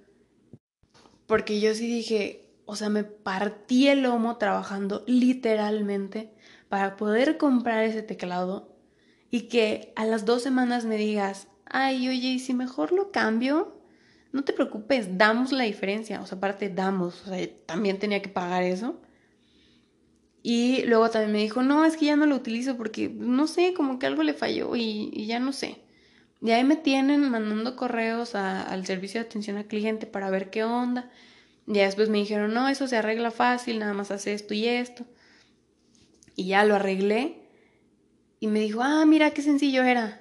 Porque yo sí dije, o sea, me partí el lomo trabajando literalmente para poder comprar ese teclado y que a las dos semanas me digas, ay, oye, ¿y si mejor lo cambio? No te preocupes, damos la diferencia. O sea, aparte damos, o sea, también tenía que pagar eso. Y luego también me dijo, no, es que ya no lo utilizo porque, no sé, como que algo le falló y, ya no sé. Y ahí me tienen mandando correos al servicio de atención al cliente para ver qué onda. Y después me dijeron, no, eso se arregla fácil, nada más hace esto y esto. Y ya lo arreglé. Y me dijo, ah, mira qué sencillo era.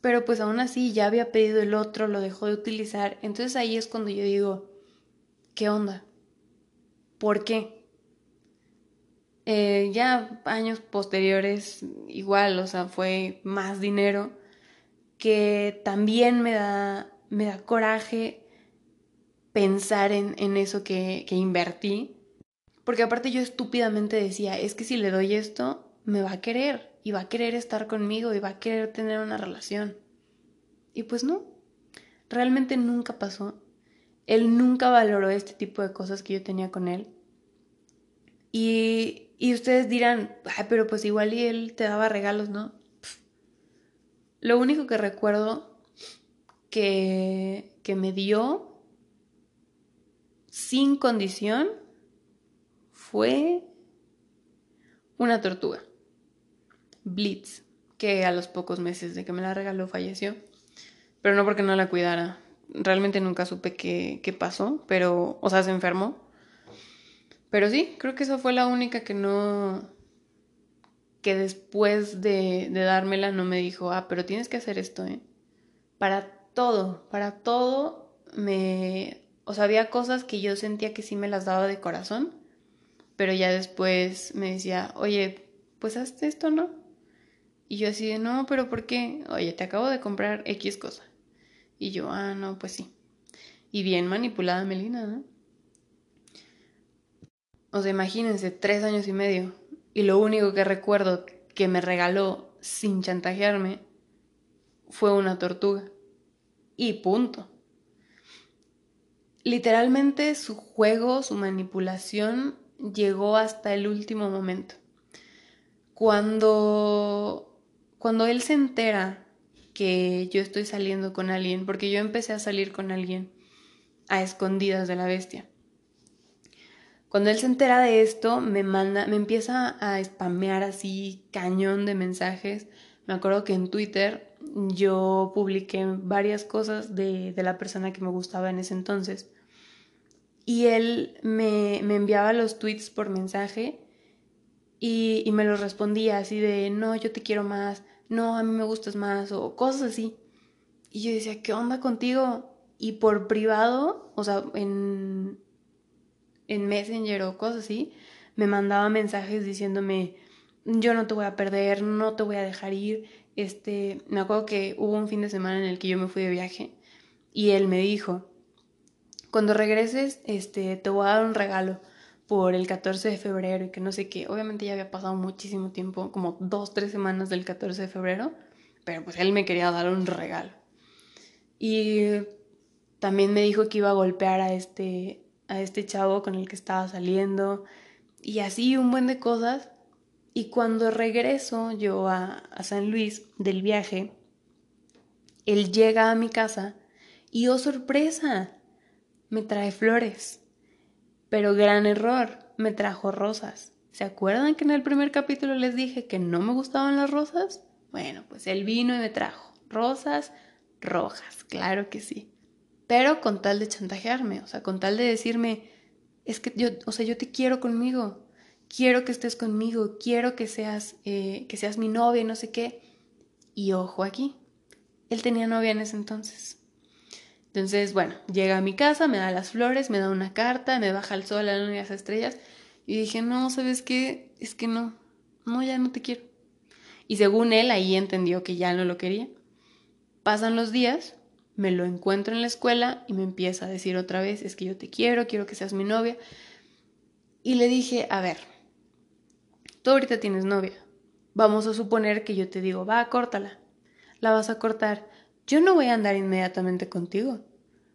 Pero pues aún así ya había pedido el otro, lo dejó de utilizar. Entonces ahí es cuando yo digo, ¿qué onda? ¿Por qué? Eh, ya años posteriores, igual, o sea, fue más dinero, que también me da, me da coraje pensar en, en eso que, que invertí, porque aparte yo estúpidamente decía, es que si le doy esto, me va a querer, y va a querer estar conmigo, y va a querer tener una relación. Y pues no. realmente nunca pasó. Él nunca valoró este tipo de cosas que yo tenía con él. Y, y ustedes dirán, Ay, pero pues igual y él te daba regalos, ¿no? Lo único que recuerdo que, que me dio sin condición fue una tortuga, Blitz, que a los pocos meses de que me la regaló falleció, pero no porque no la cuidara. Realmente nunca supe qué, pasó, pero, o sea, se enfermó. Pero sí, creo que esa fue la única que no, que después de, de, dármela no me dijo, ah, pero tienes que hacer esto, ¿eh? Para todo, para todo me... O sea, había cosas que yo sentía que sí me las daba de corazón, pero ya después me decía, oye, pues hazte esto, ¿no? Y yo así de, no, pero ¿por qué? Oye, te acabo de comprar X cosa. Y yo, ah, no, pues sí. Y bien manipulada Melina, ¿no? O sea, imagínense, tres años y medio. Y lo único que recuerdo que me regaló sin chantajearme fue una tortuga. Y punto. Literalmente su juego, su manipulación llegó hasta el último momento. Cuando, cuando él se entera que yo estoy saliendo con alguien, porque yo empecé a salir con alguien a escondidas de la bestia. Cuando él se entera de esto, me manda, me empieza a spamear así cañón de mensajes. Me acuerdo que en Twitter yo publiqué varias cosas de, de la persona que me gustaba en ese entonces. Y él me, me enviaba los tweets por mensaje y, y, me los respondía así de, no, yo te quiero más, no, a mí me gustas más, o cosas así. Y yo decía, ¿qué onda contigo? Y por privado, o sea, en, en Messenger o cosas así, me mandaba mensajes diciéndome, yo no te voy a perder, no te voy a dejar ir. Este, me acuerdo que hubo un fin de semana en el que yo me fui de viaje y él me dijo, cuando regreses, este, te voy a dar un regalo por el 14 de febrero y que no sé qué. Obviamente ya había pasado muchísimo tiempo, como dos, tres semanas del 14 de febrero, pero pues él me quería dar un regalo. Y también me dijo que iba a golpear a este, a este chavo con el que estaba saliendo y así un buen de cosas. Y cuando regreso yo a, a San Luis del viaje, él llega a mi casa y oh sorpresa, me trae flores. Pero gran error, me trajo rosas. ¿Se acuerdan que en el primer capítulo les dije que no me gustaban las rosas? Bueno, pues él vino y me trajo rosas rojas, claro que sí pero con tal de chantajearme, o sea, con tal de decirme, es que yo, o sea, yo te quiero conmigo, quiero que estés conmigo, quiero que seas, eh, que seas mi novia y no sé qué. Y ojo aquí, él tenía novia en ese entonces. Entonces, bueno, llega a mi casa, me da las flores, me da una carta, me baja el sol, la luna y las estrellas. Y dije, no, ¿sabes qué? Es que no, no, ya no te quiero. Y según él, ahí entendió que ya no lo quería. Pasan los días me lo encuentro en la escuela y me empieza a decir otra vez, es que yo te quiero, quiero que seas mi novia. Y le dije, a ver, tú ahorita tienes novia. Vamos a suponer que yo te digo, va, córtala. La vas a cortar. Yo no voy a andar inmediatamente contigo.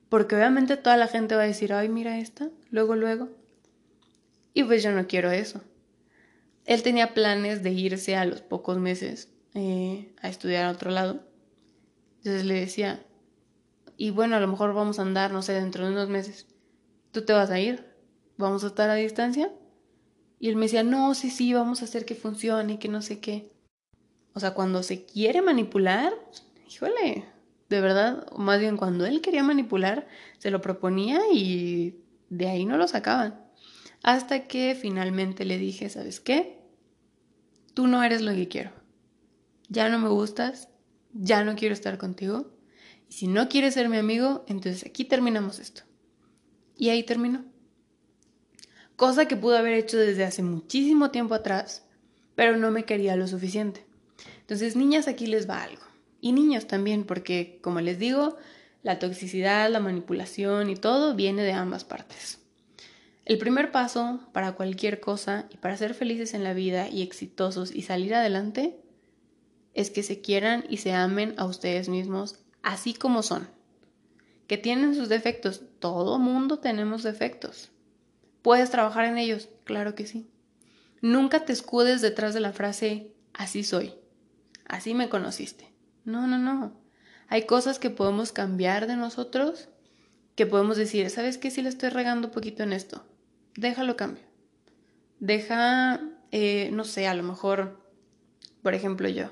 Porque obviamente toda la gente va a decir, ay, mira esta, luego, luego. Y pues yo no quiero eso. Él tenía planes de irse a los pocos meses eh, a estudiar a otro lado. Entonces le decía, y bueno, a lo mejor vamos a andar, no sé, dentro de unos meses. ¿Tú te vas a ir? ¿Vamos a estar a distancia? Y él me decía, no, sí, sí, vamos a hacer que funcione, que no sé qué. O sea, cuando se quiere manipular, híjole, de verdad, más bien cuando él quería manipular, se lo proponía y de ahí no lo sacaban. Hasta que finalmente le dije, ¿sabes qué? Tú no eres lo que quiero. Ya no me gustas, ya no quiero estar contigo y si no quieres ser mi amigo, entonces aquí terminamos esto. Y ahí terminó. Cosa que pudo haber hecho desde hace muchísimo tiempo atrás, pero no me quería lo suficiente. Entonces, niñas, aquí les va algo. Y niños también, porque, como les digo, la toxicidad, la manipulación y todo viene de ambas partes. El primer paso para cualquier cosa y para ser felices en la vida y exitosos y salir adelante es que se quieran y se amen a ustedes mismos así como son. que tienen sus defectos. Todo mundo tenemos defectos. ¿Puedes trabajar en ellos? Claro que sí. Nunca te escudes detrás de la frase así soy, así me conociste. No, no, no. Hay cosas que podemos cambiar de nosotros, que podemos decir, ¿sabes qué? Si le estoy regando un poquito en esto, déjalo cambio. Deja, eh, no sé, a lo mejor, por ejemplo, yo.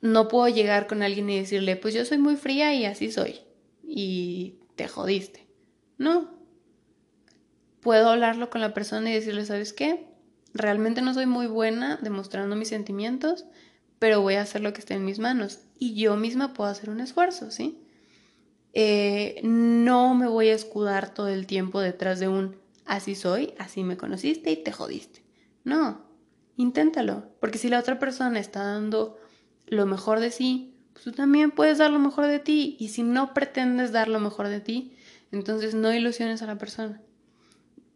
No puedo llegar con alguien y decirle, pues yo soy muy fría y así soy. Y te jodiste. No. Puedo hablarlo con la persona y decirle, ¿sabes qué? Realmente no soy muy buena demostrando mis sentimientos, pero voy a hacer lo que esté en mis manos. Y yo misma puedo hacer un esfuerzo, ¿sí? Eh, no me voy a escudar todo el tiempo detrás de un así soy, así me conociste y te jodiste. No, inténtalo, porque si la otra persona está dando lo mejor de sí, pues tú también puedes dar lo mejor de ti. Y si no pretendes dar lo mejor de ti, entonces no ilusiones a la persona.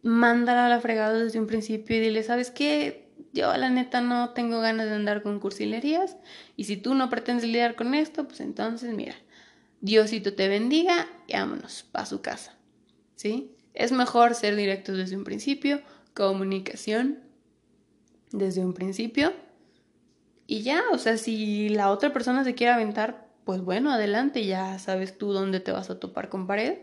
Mándala a la fregada desde un principio y dile, ¿sabes qué? Yo la neta no tengo ganas de andar con cursilerías y si tú no pretendes lidiar con esto, pues entonces mira, Diosito te bendiga y vámonos para su casa. ¿Sí? Es mejor ser directos desde un principio, comunicación desde un principio. Y ya, o sea, si la otra persona se quiere aventar, pues bueno, adelante, ya sabes tú dónde te vas a topar con pared.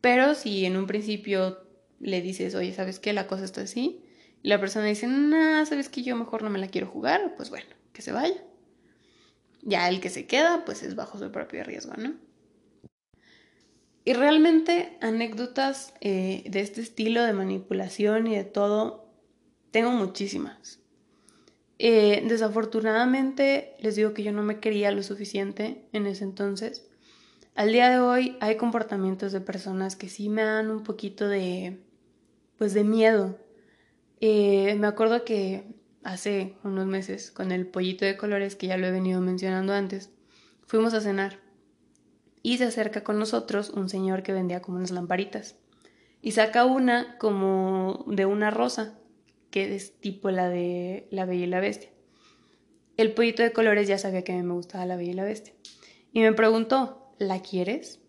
Pero si en un principio le dices, oye, ¿sabes qué? La cosa está así. La persona dice, no, ¿sabes qué? Yo mejor no me la quiero jugar. Pues bueno, que se vaya. Ya el que se queda, pues es bajo su propio riesgo, ¿no? Y realmente anécdotas eh, de este estilo de manipulación y de todo, tengo muchísimas. Eh, desafortunadamente les digo que yo no me quería lo suficiente en ese entonces. Al día de hoy hay comportamientos de personas que sí me dan un poquito de, pues de miedo. Eh, me acuerdo que hace unos meses con el pollito de colores que ya lo he venido mencionando antes, fuimos a cenar y se acerca con nosotros un señor que vendía como unas lamparitas y saca una como de una rosa, que es tipo la de la Bella y la Bestia. El pollito de colores ya sabía que a mí me gustaba la Bella y la Bestia. Y me preguntó, ¿la quieres?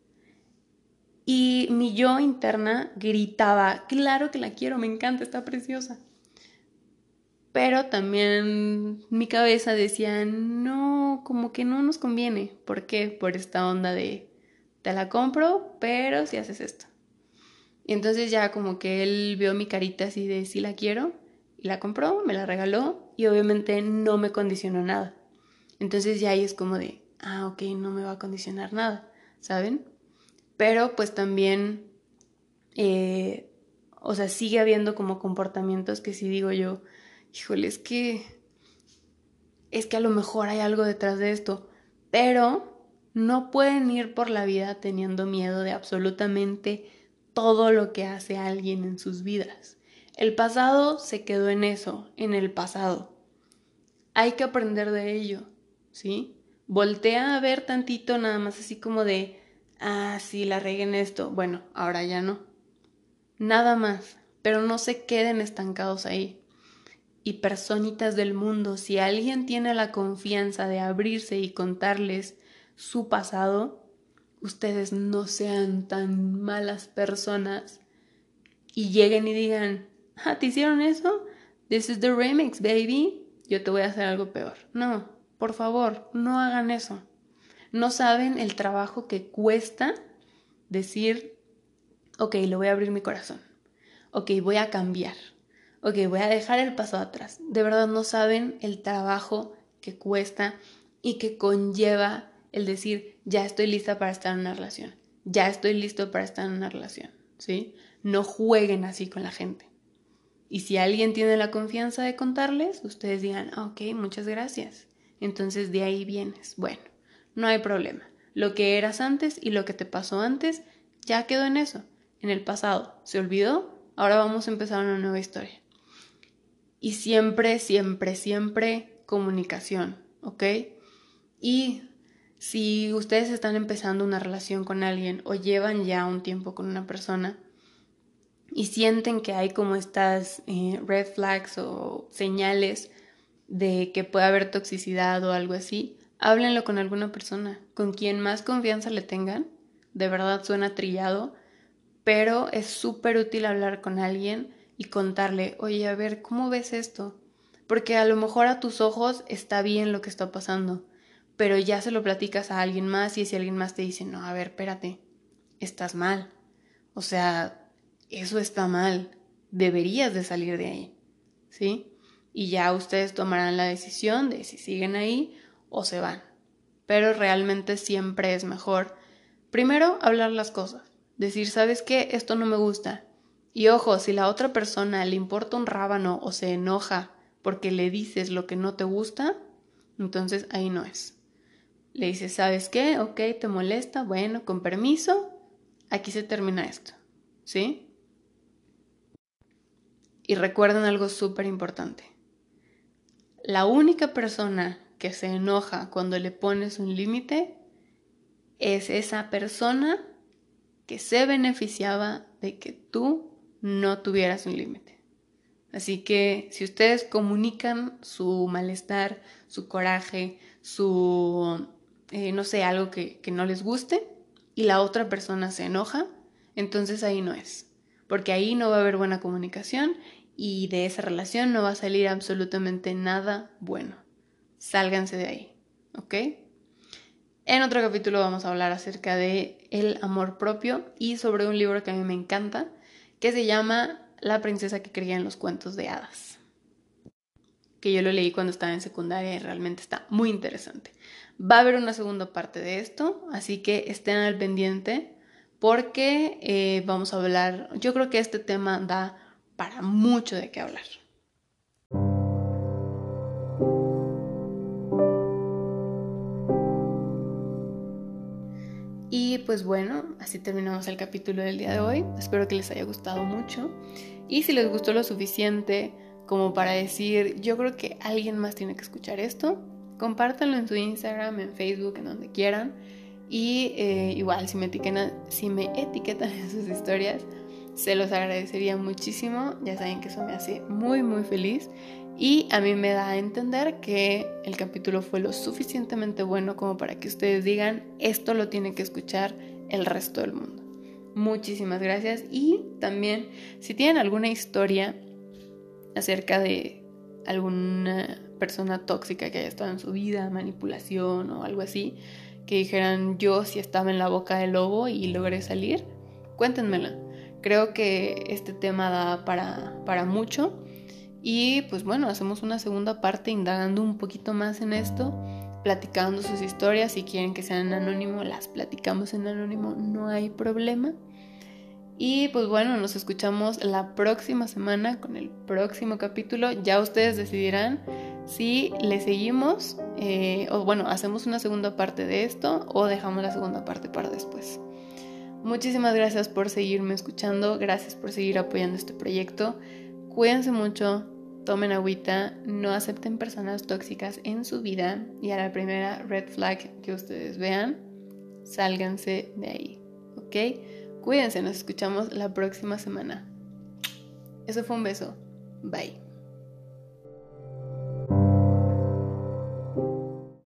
Y mi yo interna gritaba, claro que la quiero, me encanta, está preciosa. Pero también mi cabeza decía, no, como que no nos conviene. ¿Por qué? Por esta onda de, te la compro, pero si haces esto. Y entonces ya como que él vio mi carita así de, sí la quiero, y la compró, me la regaló, y obviamente no me condicionó nada. Entonces ya ahí es como de, ah, ok, no me va a condicionar nada, ¿saben? Pero pues también, eh, o sea, sigue habiendo como comportamientos que si digo yo, híjole, es que, es que a lo mejor hay algo detrás de esto, pero no pueden ir por la vida teniendo miedo de absolutamente todo lo que hace alguien en sus vidas. El pasado se quedó en eso, en el pasado. Hay que aprender de ello, ¿sí? Voltea a ver tantito nada más así como de, ah, sí, la regué en esto. Bueno, ahora ya no. Nada más, pero no se queden estancados ahí y personitas del mundo, si alguien tiene la confianza de abrirse y contarles su pasado, ustedes no sean tan malas personas y lleguen y digan, ah, ¿te hicieron eso? This is the remix, baby. Yo te voy a hacer algo peor. No, por favor, no hagan eso. No saben el trabajo que cuesta decir, ok, le voy a abrir mi corazón. Ok, voy a cambiar ok, voy a dejar el paso atrás. De verdad no saben el trabajo que cuesta y que conlleva el decir, ya estoy lista para estar en una relación, ya estoy listo para estar en una relación, ¿sí? No jueguen así con la gente. Y si alguien tiene la confianza de contarles, ustedes digan, ah, ok, muchas gracias. Entonces de ahí vienes. Bueno, no hay problema. Lo que eras antes y lo que te pasó antes ya quedó en eso, en el pasado. ¿Se olvidó? Ahora vamos a empezar una nueva historia. Y siempre, siempre, siempre comunicación, ¿ok? Y si ustedes están empezando una relación con alguien o llevan ya un tiempo con una persona y sienten que hay como estas eh, red flags o señales de que puede haber toxicidad o algo así, háblenlo con alguna persona, con quien más confianza le tengan, de verdad suena trillado, pero es súper útil hablar con alguien y contarle, oye, a ver, ¿cómo ves esto? Porque a lo mejor a tus ojos está bien lo que está pasando, pero ya se lo platicas a alguien más y si alguien más te dice, no, a ver, espérate, estás mal. O sea, eso está mal, deberías de salir de ahí, ¿sí? Y ya ustedes tomarán la decisión de si siguen ahí o se van. Pero realmente siempre es mejor, primero, hablar las cosas, decir, ¿sabes qué? Esto no me gusta. Y ojo, si la otra persona le importa un rábano o se enoja porque le dices lo que no te gusta, entonces ahí no es. Le dices, ¿sabes qué? Ok, te molesta, bueno, con permiso, aquí se termina esto, ¿sí? Y recuerden algo súper importante. La única persona que se enoja cuando le pones un límite es esa persona que se beneficiaba de que tú no tuvieras un límite. Así que si ustedes comunican su malestar, su coraje, su, eh, no sé, algo que, que no les guste y la otra persona se enoja, entonces ahí no es. Porque ahí no va a haber buena comunicación y de esa relación no va a salir absolutamente nada bueno. Sálganse de ahí, ¿ok? En otro capítulo vamos a hablar acerca de el amor propio y sobre un libro que a mí me encanta, que se llama La princesa que creía en los cuentos de hadas. Que yo lo leí cuando estaba en secundaria y realmente está muy interesante. Va a haber una segunda parte de esto, así que estén al pendiente porque eh, vamos a hablar, yo creo que este tema da para mucho de qué hablar. Y pues bueno, así terminamos el capítulo del día de hoy. Espero que les haya gustado mucho. Y si les gustó lo suficiente como para decir, yo creo que alguien más tiene que escuchar esto, compártanlo en su Instagram, en Facebook, en donde quieran. Y eh, igual, si me, etiquetan, si me etiquetan en sus historias, se los agradecería muchísimo. Ya saben que eso me hace muy, muy feliz. Y a mí me da a entender que el capítulo fue lo suficientemente bueno como para que ustedes digan, esto lo tiene que escuchar el resto del mundo. Muchísimas gracias. Y también, si tienen alguna historia acerca de alguna persona tóxica que haya estado en su vida, manipulación o algo así, que dijeran yo si estaba en la boca del lobo y logré salir, cuéntenmela. Creo que este tema da para, para mucho y pues bueno, hacemos una segunda parte indagando un poquito más en esto, platicando sus historias. Si quieren que sean en anónimo, las platicamos en anónimo, no hay problema. Y pues bueno, nos escuchamos la próxima semana con el próximo capítulo. Ya ustedes decidirán si le seguimos eh, o bueno, hacemos una segunda parte de esto o dejamos la segunda parte para después. Muchísimas gracias por seguirme escuchando, gracias por seguir apoyando este proyecto. Cuídense mucho, tomen agüita, no acepten personas tóxicas en su vida y a la primera red flag que ustedes vean, sálganse de ahí, ¿ok? Cuídense, nos escuchamos la próxima semana. Eso fue un beso. Bye.